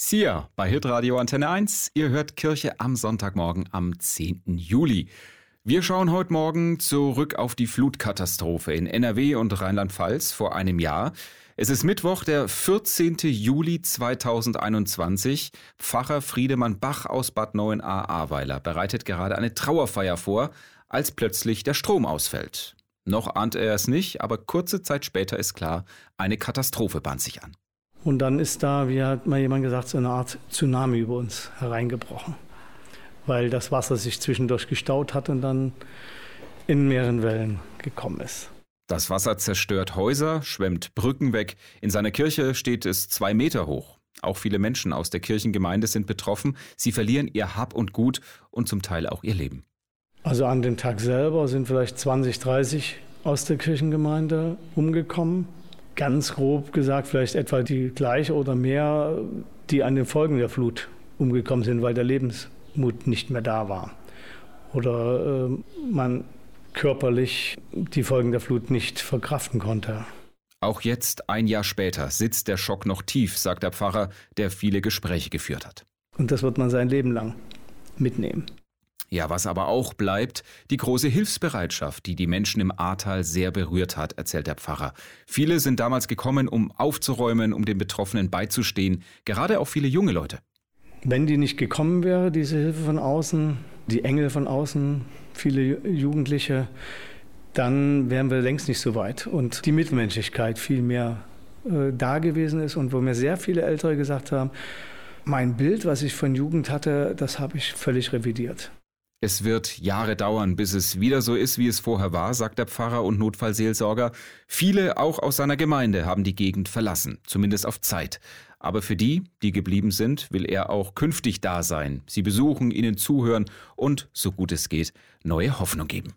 Sia bei Hitradio Antenne 1. Ihr hört Kirche am Sonntagmorgen am 10. Juli. Wir schauen heute Morgen zurück auf die Flutkatastrophe in NRW und Rheinland-Pfalz vor einem Jahr. Es ist Mittwoch, der 14. Juli 2021. Pfarrer Friedemann Bach aus Bad Neuenahr-Ahrweiler bereitet gerade eine Trauerfeier vor, als plötzlich der Strom ausfällt. Noch ahnt er es nicht, aber kurze Zeit später ist klar, eine Katastrophe bahnt sich an. Und dann ist da, wie hat mal jemand gesagt, so eine Art Tsunami über uns hereingebrochen, weil das Wasser sich zwischendurch gestaut hat und dann in mehreren Wellen gekommen ist. Das Wasser zerstört Häuser, schwemmt Brücken weg. In seiner Kirche steht es zwei Meter hoch. Auch viele Menschen aus der Kirchengemeinde sind betroffen. Sie verlieren ihr Hab und Gut und zum Teil auch ihr Leben. Also an dem Tag selber sind vielleicht 20, 30 aus der Kirchengemeinde umgekommen ganz grob gesagt vielleicht etwa die gleiche oder mehr, die an den Folgen der Flut umgekommen sind, weil der Lebensmut nicht mehr da war. Oder äh, man körperlich die Folgen der Flut nicht verkraften konnte. Auch jetzt, ein Jahr später, sitzt der Schock noch tief, sagt der Pfarrer, der viele Gespräche geführt hat. Und das wird man sein Leben lang mitnehmen. Ja, was aber auch bleibt, die große Hilfsbereitschaft, die die Menschen im Ahrtal sehr berührt hat, erzählt der Pfarrer. Viele sind damals gekommen, um aufzuräumen, um den Betroffenen beizustehen, gerade auch viele junge Leute. Wenn die nicht gekommen wäre, diese Hilfe von außen, die Engel von außen, viele Jugendliche, dann wären wir längst nicht so weit. Und die Mitmenschlichkeit viel mehr äh, da gewesen ist und wo mir sehr viele Ältere gesagt haben, mein Bild, was ich von Jugend hatte, das habe ich völlig revidiert. Es wird Jahre dauern, bis es wieder so ist, wie es vorher war, sagt der Pfarrer und Notfallseelsorger. Viele, auch aus seiner Gemeinde, haben die Gegend verlassen, zumindest auf Zeit. Aber für die, die geblieben sind, will er auch künftig da sein, sie besuchen, ihnen zuhören und, so gut es geht, neue Hoffnung geben.